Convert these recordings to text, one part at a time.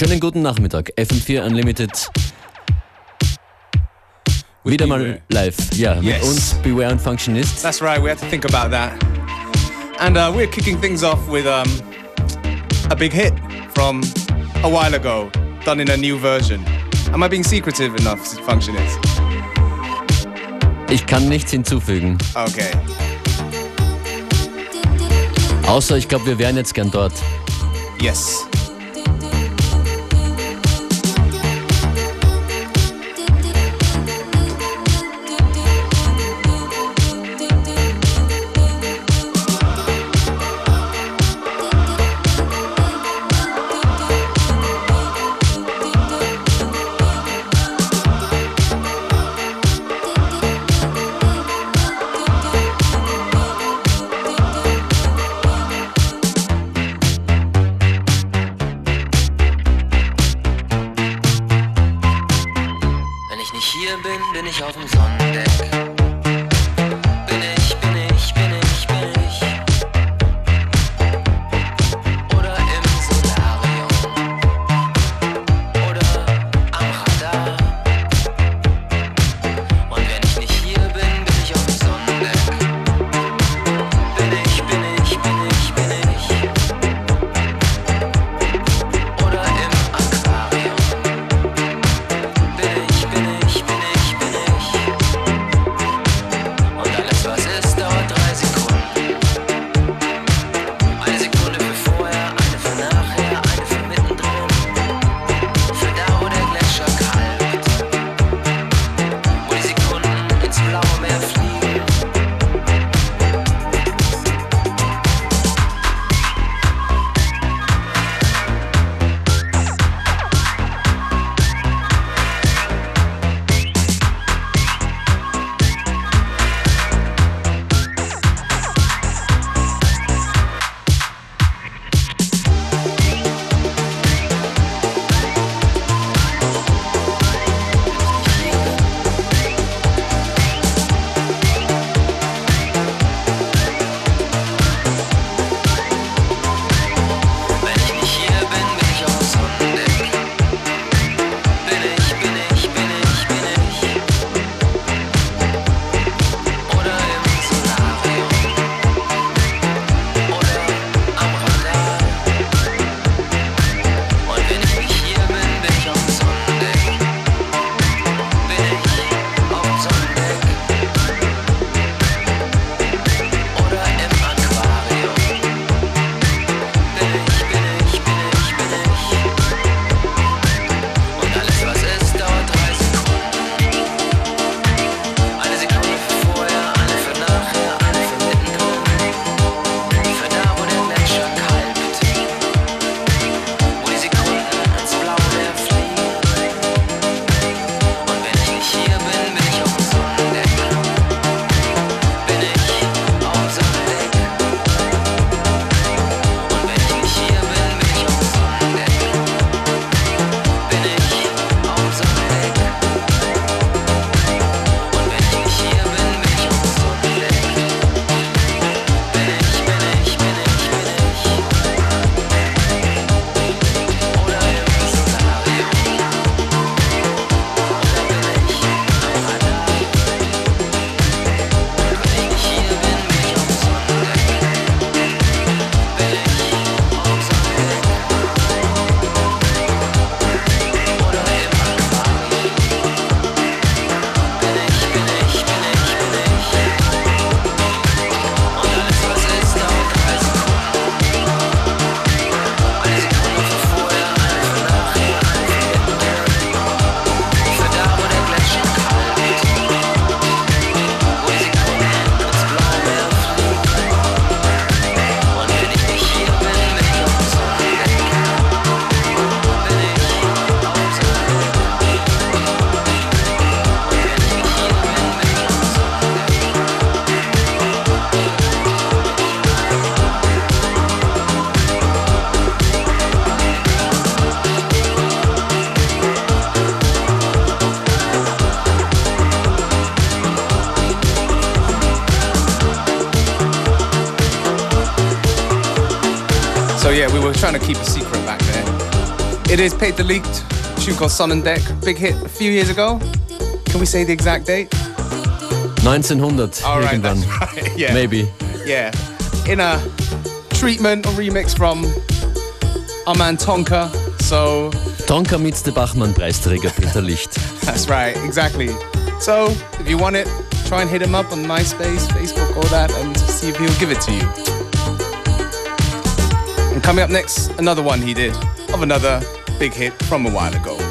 Schönen guten Nachmittag. FM4 Unlimited. With Wieder mal live. Ja, yes. mit uns Beware und Functionist. That's right, we had to think about that. And uh, we're kicking things off with um, a big hit from a while ago, done in a new version. Am I being secretive enough, Functionist? Ich kann nichts hinzufügen. Okay. Außer ich glaube, wir wären jetzt gern dort. Yes. So yeah, we were trying to keep a secret back there. It is Peter Licht, tune called Sonnendeck, big hit a few years ago. Can we say the exact date? 1900. All right, that's right. Yeah. Maybe. Yeah. In a treatment or remix from our man Tonka. So. Tonka meets the Bachmann Preisträger Peter Licht. that's right, exactly. So, if you want it, try and hit him up on MySpace, Facebook, all that, and see if he'll give it to you. And coming up next, another one he did of another big hit from a while ago.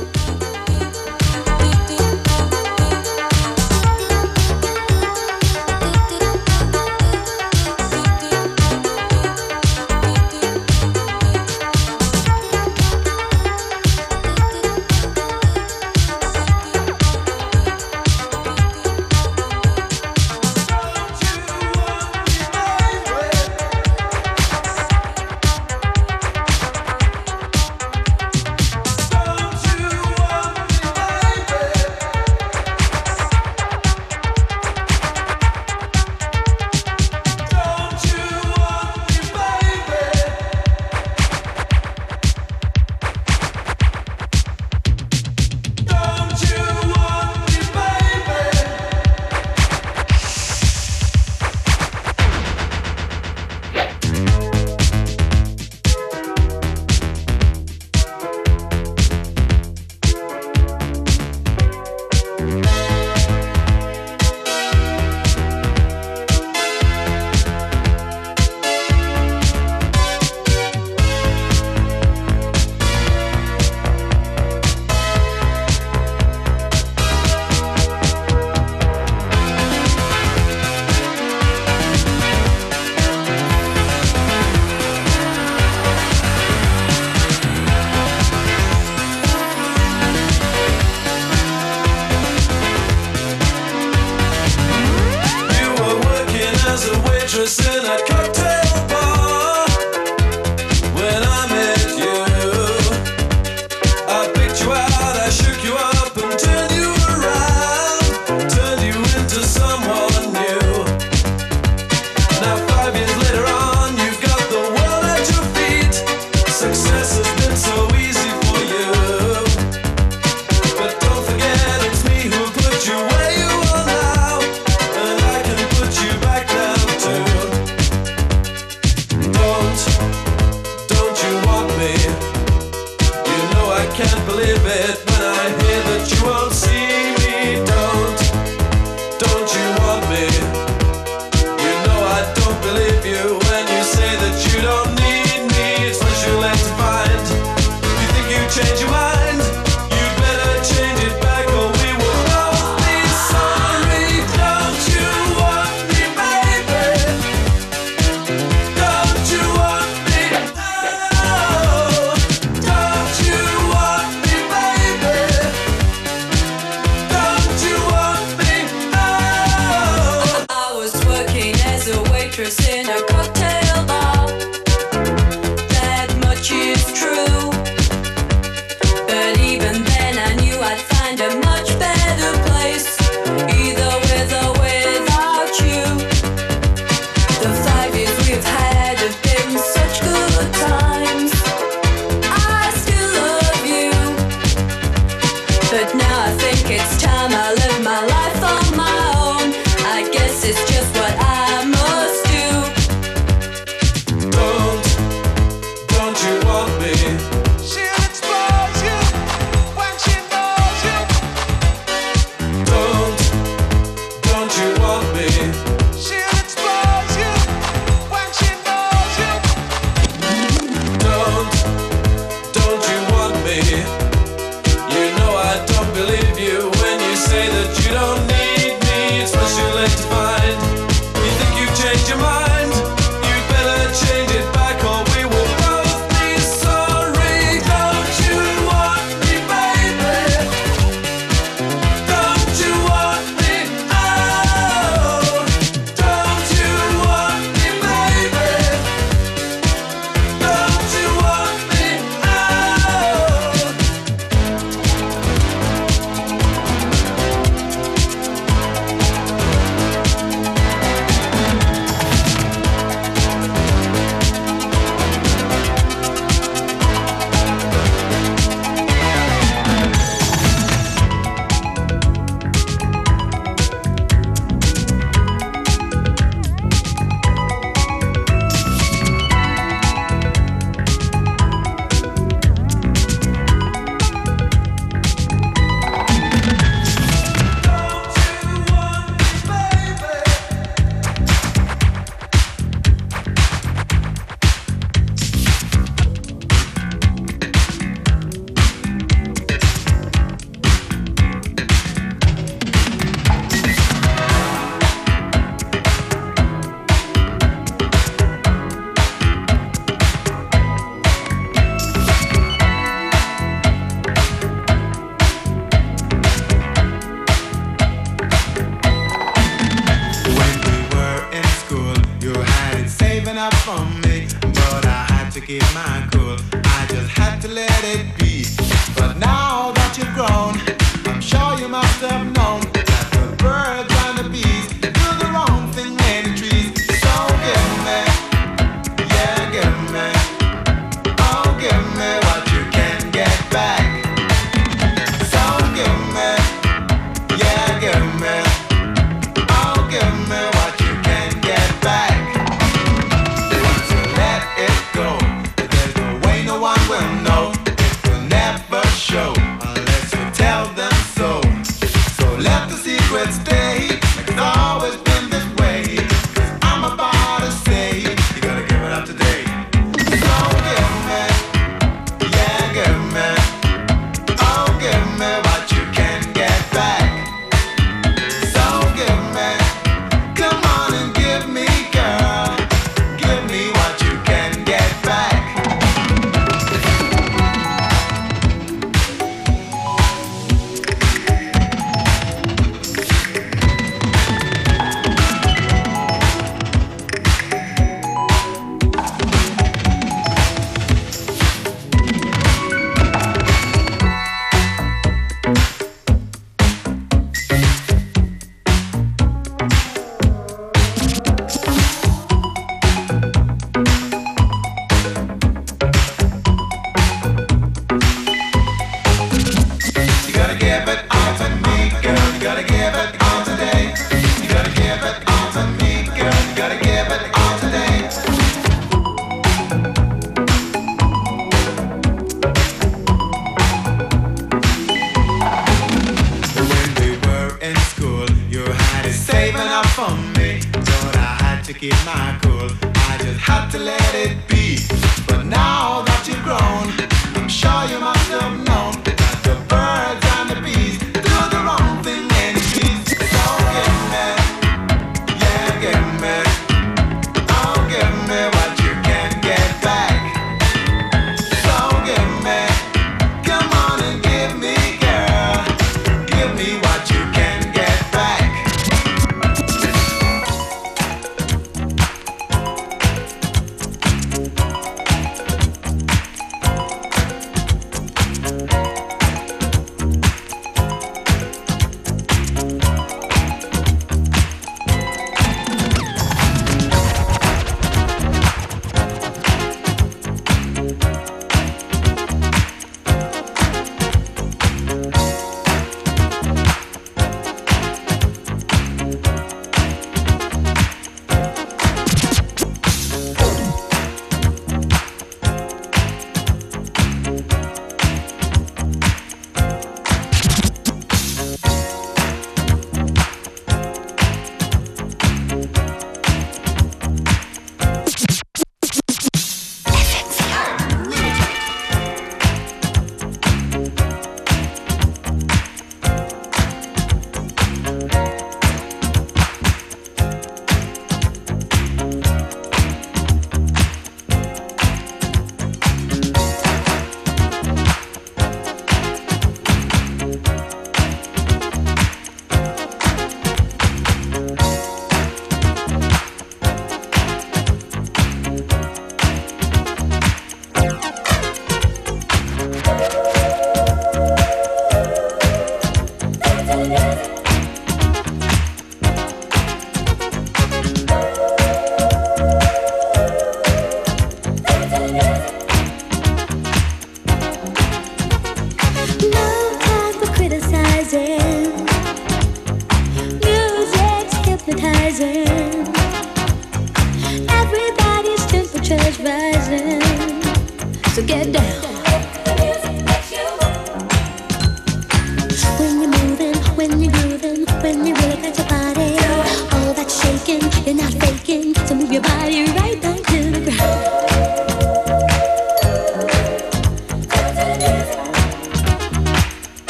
So get down.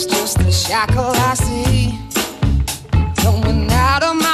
is just a shackle I see. Coming out of my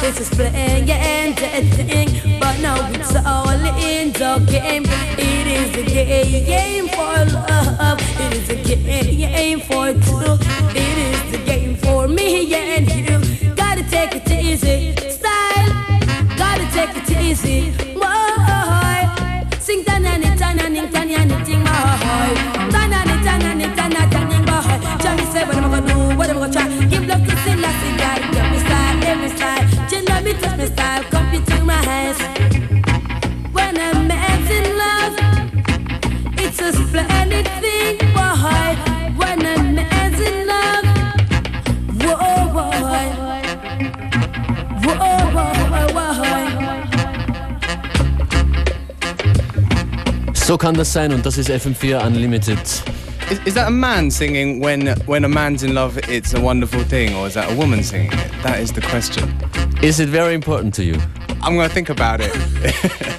love, it's a splendid thing. But now it's all in the game. It is a game for love. It is a game for two. It is the game for me and you. Gotta take it easy, style. Gotta take it easy, boy. Sing tanani tanani tanani ting boy. Tanani tanani tanani tanani boy. Johnny say what am I gonna let me touch me style. Come between my hands. When a man's in love, it's a splendid thing, boy. When a man's in love, whoa, boy. Whoa, boy, boy. So kann das sein und das ist FM4 Unlimited. Is, is that a man singing when when a man's in love? It's a wonderful thing, or is that a woman singing it? That is the question. Is it very important to you? I'm gonna think about it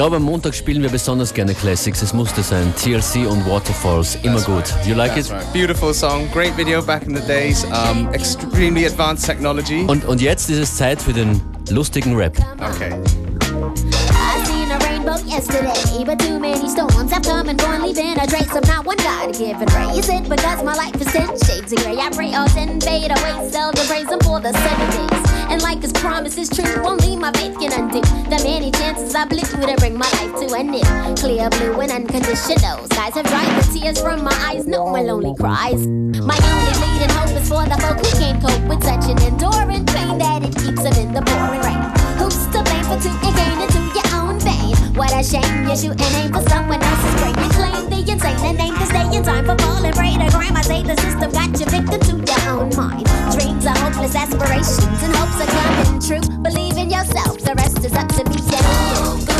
glaube, am Montag spielen wir besonders gerne Classics. Es musste sein. TLC und Waterfalls. Immer gut. You like That's it? right. Beautiful song, great video back in the days. Um, extremely advanced technology. Und, und jetzt ist es Zeit für den lustigen Rap. Okay. I seen a rainbow yesterday, but too many storms have come and gone, leaving a trace of not one God given race. It because my life is ten shades of gray. I pray all ten fade away, seldom praise Him for the seven days. And like His promise is true, only my faith can undo the many chances I blew to bring my life to an end. Clear blue and unconditional skies have dried the tears from my eyes. No more lonely cries. My only leading hope is for the folk who can't cope with such an enduring pain that it keeps them in the pouring rain. Who's to blame for two and gain into your own vein? What a shame you shoot and aim for someone else's brain. You claim the insane and aim to stay in time for falling prey to crime. I say the system got you victim to your own mind. Dreams are hopeless aspirations and hopes are coming true. Believe in yourself, the rest is up to me. Yeah.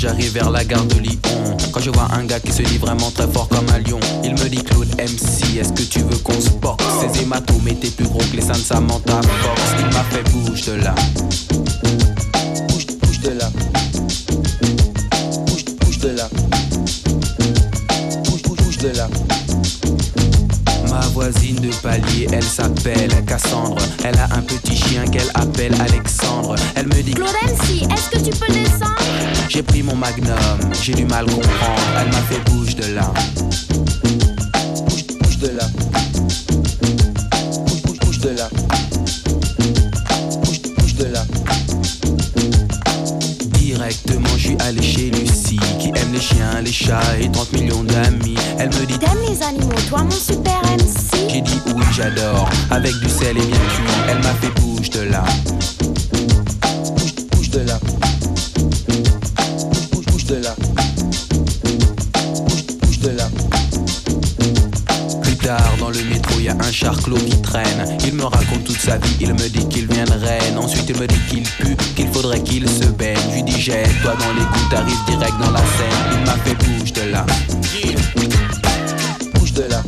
J'arrive vers la gare de Lyon. Quand je vois un gars qui se dit vraiment très fort comme un lion, il me dit Claude MC, est-ce que tu veux qu'on se boxe? Ces hématomes étaient plus gros que les seins de Samantha Fox. Il m'a fait bouge de là. de palier, elle s'appelle Cassandre. Elle a un petit chien qu'elle appelle Alexandre. Elle me dit Claude si est-ce que tu peux descendre? J'ai pris mon magnum, j'ai du mal comprendre. Elle m'a fait bouge de là. Bouge, bouge de là. Bouge, bouge, bouge de là. Bouge, bouge de là. Directement, je suis allé chez Lucie qui aime les chiens, les chats et 30 millions d'amis. Elle me dit T'aimes les animaux, toi mon super MC j'adore Avec du sel et bien cuit Elle m'a fait bouge de là Bouge de là. Bouge, bouge de là. Bouge, bouge de là. Plus tard dans le métro y a un charclos qui traîne Il me raconte toute sa vie Il me dit qu'il vient de Rennes Ensuite il me dit qu'il pue Qu'il faudrait qu'il se baigne Je lui dis jette-toi dans les coups T'arrives direct dans la scène Il m'a fait bouge de là Bouge de là.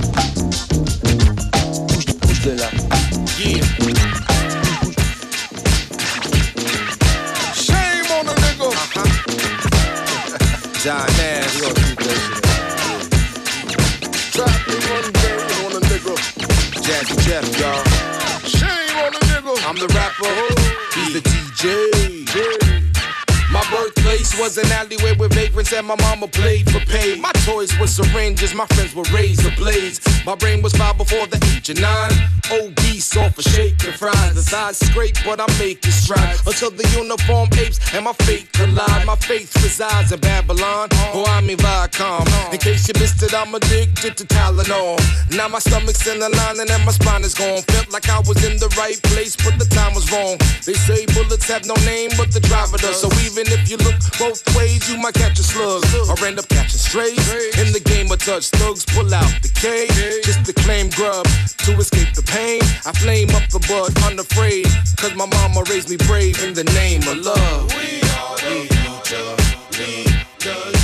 Bouge, bouge de là. Shame on the nigga. John Nash. Trap me one day on a nigga. Jazzy Jeff, y'all. Shame on the nigga. I'm the rapper. Oh. He's the DJ. Birthplace was an alleyway with vagrants and my mama played for pay. My toys were syringes, my friends were razor blades. My brain was filed before the age of nine. Obese off of shake and fries. The sides scrape, but I make it stride. Until the uniform apes and my fate collide. My faith resides in Babylon, or I'm in Viacom. In case you missed it, I'm addicted to Tylenol. Now my stomach's in the lining and my spine is gone. Felt like I was in the right place, but the time was wrong. They say bullets have no name, but the driver does. So even if you look both ways, you might catch a slug or end up catching strays. In the game of touch thugs, pull out the K just to claim grub to escape the pain. I flame up the bud, unafraid, cause my mama raised me brave in the name of love. We are the future leaders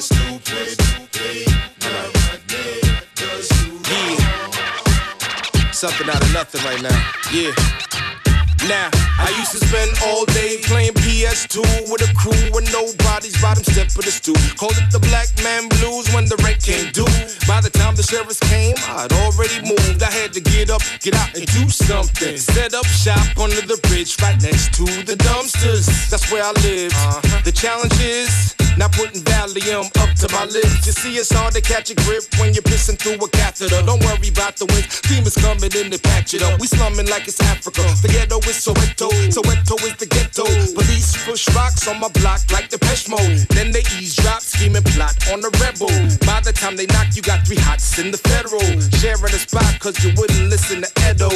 stupid? Something out of nothing right now. Yeah. Now, I used to spend all day playing PS2 with a crew with nobody's bottom step of the stool. Called it the Black Man Blues when the rent came due. By the time the sheriffs came, I'd already moved. I had to get up, get out, and do something. Set up shop under the bridge right next to the dumpsters. That's where I live. Uh-huh. The challenge is not putting Valium up to my lips. You see, it's hard to catch a grip when you're pissing through a catheter. Don't worry about the winds. Demons coming in to patch it up. We slumming like it's Africa. The ghetto is Soweto. Soweto is the ghetto. Police push rocks on my block like the mode. Then they eavesdrop, scheming plot on the rebel. By the time they knock, you got three hots in the federal. Sharing a spot cause you wouldn't listen to Edo.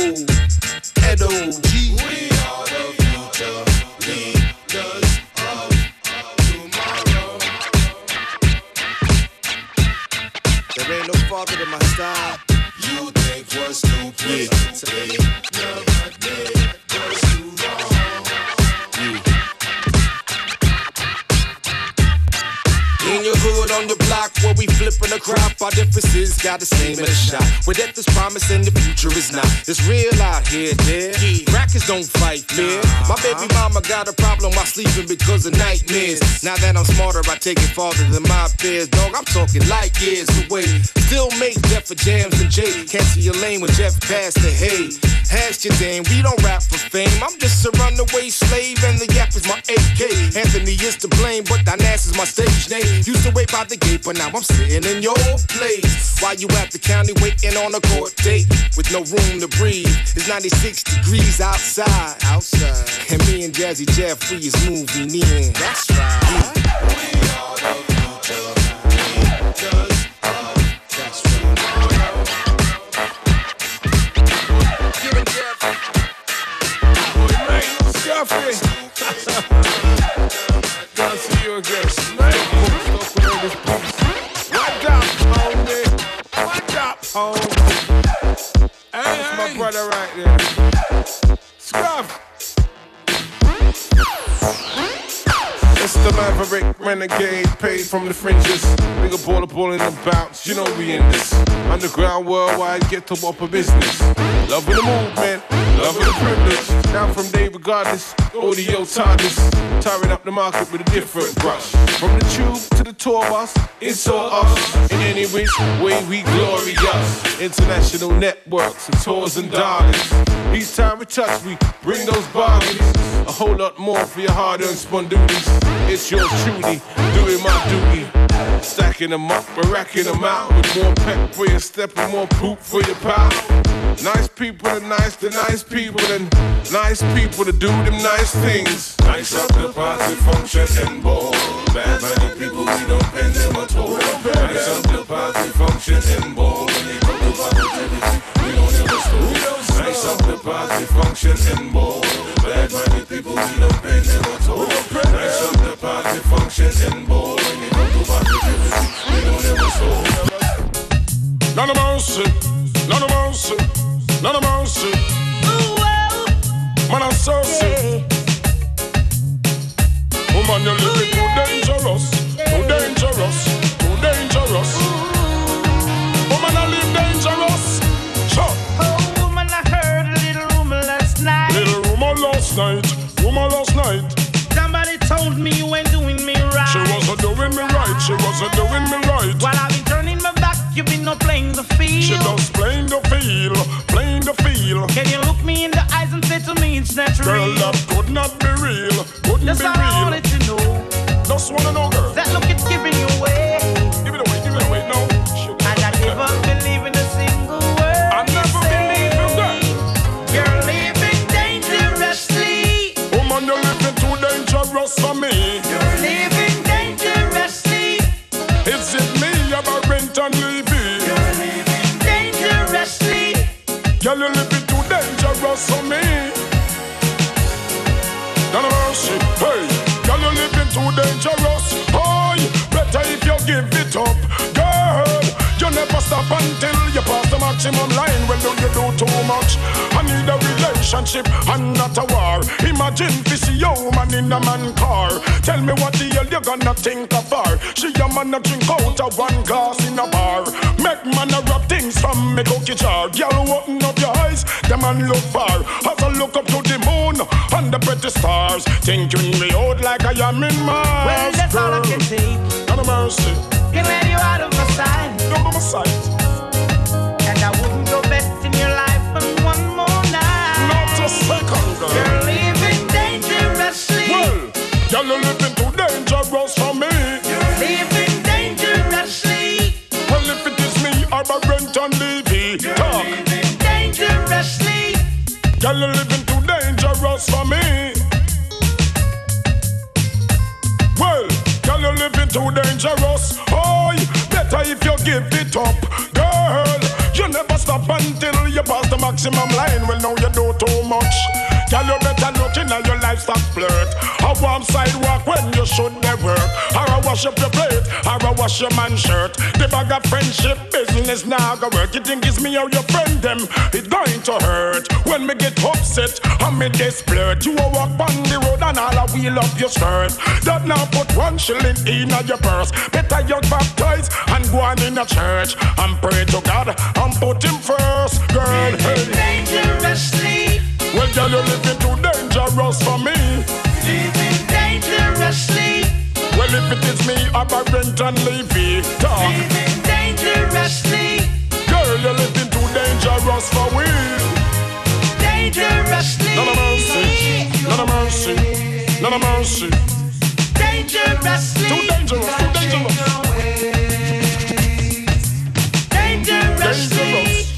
Edo. G. We are the future To my style. You think we're stupid? They never made us wrong. In your hood, on your block, where we flipping a crop, our differences got the same in a shot. Where death is promised and the future is not. It's real out here, there. Crackers don't fight man. My baby mama got a problem while sleeping because of nightmares. Now that I'm smarter, I take it farther than my peers. Dog, I'm talking light years away. Still make death for jams and J. Cancel your lane when Jeff passed the hay. Hash your dame, we don't rap for fame. I'm just a runaway slave, and the yap is my AK. Anthony is to blame, but Dinas is my stage name. Used to wait by the gate, but now I'm sitting in your place. While you at the county waiting on a court date with no room to breathe. It's 96 degrees outside. Outside. And me and Jazzy Jeff, we is moving in. That's right. We are the future leaders from the fringes. Nigga baller ball in the bounce, you know we in this. Underground worldwide, get to up a business. Loving the movement, loving the privilege. Down from day regardless, audio TARDIS. Tiring up the market with a different brush. From the tube to the tour bus, it's all us. In any which way we glorious. International networks and tours and darlings. Each time we touch, we bring those bargains. A whole lot more for your hard-earned duties. It's yours truly, doing my duty. Stacking them up, we're racking them out. With more pep for your step and more poop for your pal. Nice people are nice to nice people and nice people to do them nice things. Nice up the party function and ball. Bad money people, we don't pay them at all. Nice up the party function and ball. When they come to positivity, we don't ever stop. Nice up the party function and ball. Bad money people, we don't pay them at all. Nice up the party function and ball. When they come to positivity, we don't ever stop. None of mercy, none of mercy, none of mercy. Man, I'm so sick. Woman, you're living too dangerous, too dangerous. Last night, rumor last night. Somebody told me you ain't doing me right. She wasn't doing me right, she wasn't doing me right. While I've been turning my back, you've been no playing the field. She just playing the field, playing the field. Can you look me in the eyes and say to me it's not Girl, real? that could not be real, couldn't That's be real. Until you pass the maximum line. Well, do you do too much? I need a relationship and not a war. Imagine this woman in a man car. Tell me what the hell you gonna think of her. She a man a drink out of one glass in a bar. Man a rub things from me cookie jar. Girl, open up your eyes, the man look far. As I look up to the moon and the pretty stars, thinking me out like I am in Mars. Well, that's all I can take. God of mercy, let you out of my sight. out of my sight. And I wouldn't go in your life for one more night. Not a second, girl. You're living dangerously. Well, girl, you're living Girl, you're living too dangerous for me. Well, girl, you're living too dangerous. Oh, better if you give it up, girl. You never stop until you pass the maximum line. Well, now you do too much. Girl, you better look in your livestock flirt. A warm sidewalk when you should never work. Or I wash up your plate, or I wash your man shirt. The bag of friendship business now go work. You think it's me or your friend them? It's going to hurt when me get upset. I'm me desperate. You a walk on the road and all I wheel up your skirt. That now put one shilling in your purse. Better you baptize and go on in a church and pray to God and put him first, girl. Hey. Dangerously. Well, girl, you're living dangerous for me. Living dangerously. Well, if it is me, I'm a rent and Levy. Talk. Living dangerously. Girl, you're living too dangerous for we. Dangerously. None of mercy, none of mercy, none of mercy. Dangerously. Too dangerous, too dangerous. Dangerously. Dangerous,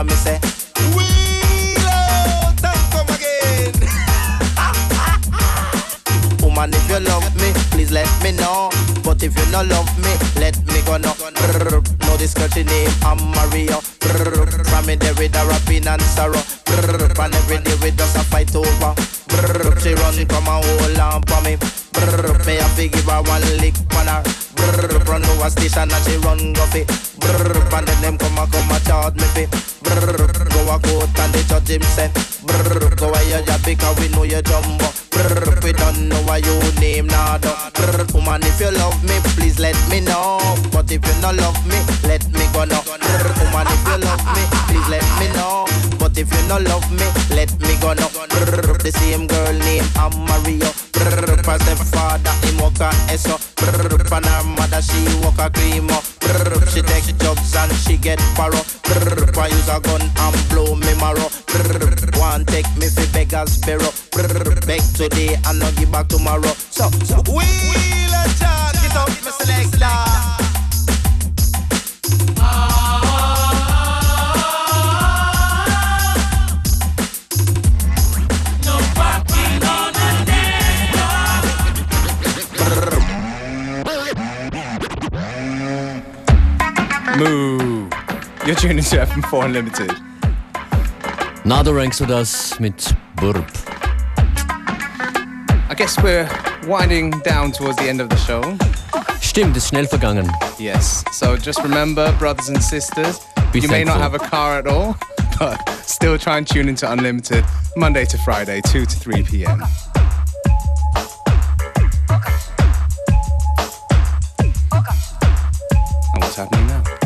and me say. Wheelo, don't come again. Woman, if you love me, please let me know. But if you not love me, let me go no. Brr, know this country name, I'm Mario. Brr, from me there with a rapping and sorrow. And every day we just a fight over. She run come and hold on for me. Brr, me have to give her one lick on her. Brr, run over station and she run go fi. Brr, and then them come and come and charge me fi. Brr, go a court and the judge him say. Brr, go a your job because we know you jumbo. Brr, we don't know why you name nada. Brr, woman if you love me, please let me know. But if you not love me, let me go now. Brr, woman if you love me, please let me know. But if you not love me, let me go now. The same girl name I'm Mario. Brr, past the father him walk a eso. Brr, pan her mother she walk a creamo. Brr, she take jobs and she get paro. Brr, I use a gun and blow me marrow. Brr, one take me fi beggars bureau. Brr, beg today and not give back tomorrow. So, so wheel a jack it out, me selector. Moo. You're tuning to FM4 Unlimited. Nado das mit Burp. I guess we're winding down towards the end of the show. Stimmt, ist schnell vergangen. Yes. So just remember, brothers and sisters, Be you may not have a car at all, but still try and tune into Unlimited Monday to Friday, 2 to 3 p.m. And what's happening now?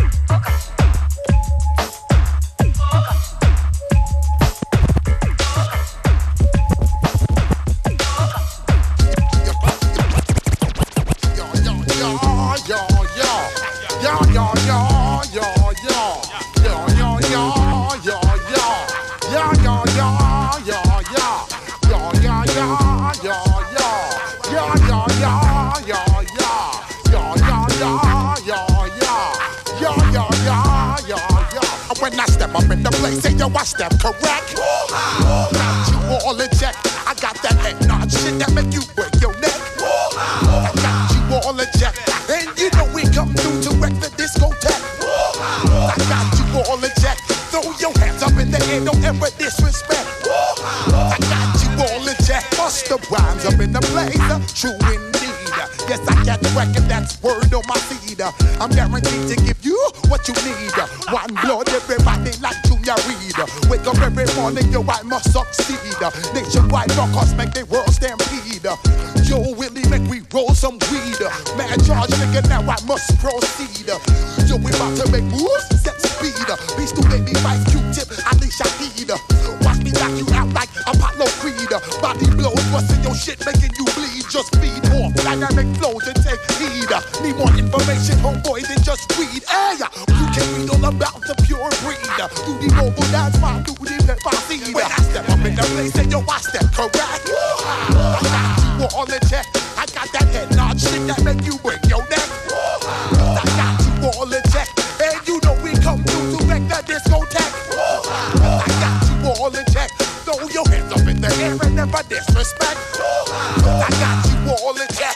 Disrespect. I got you all in check.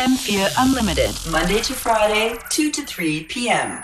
FM4 Unlimited, Monday to Friday, 2 to 3 p.m.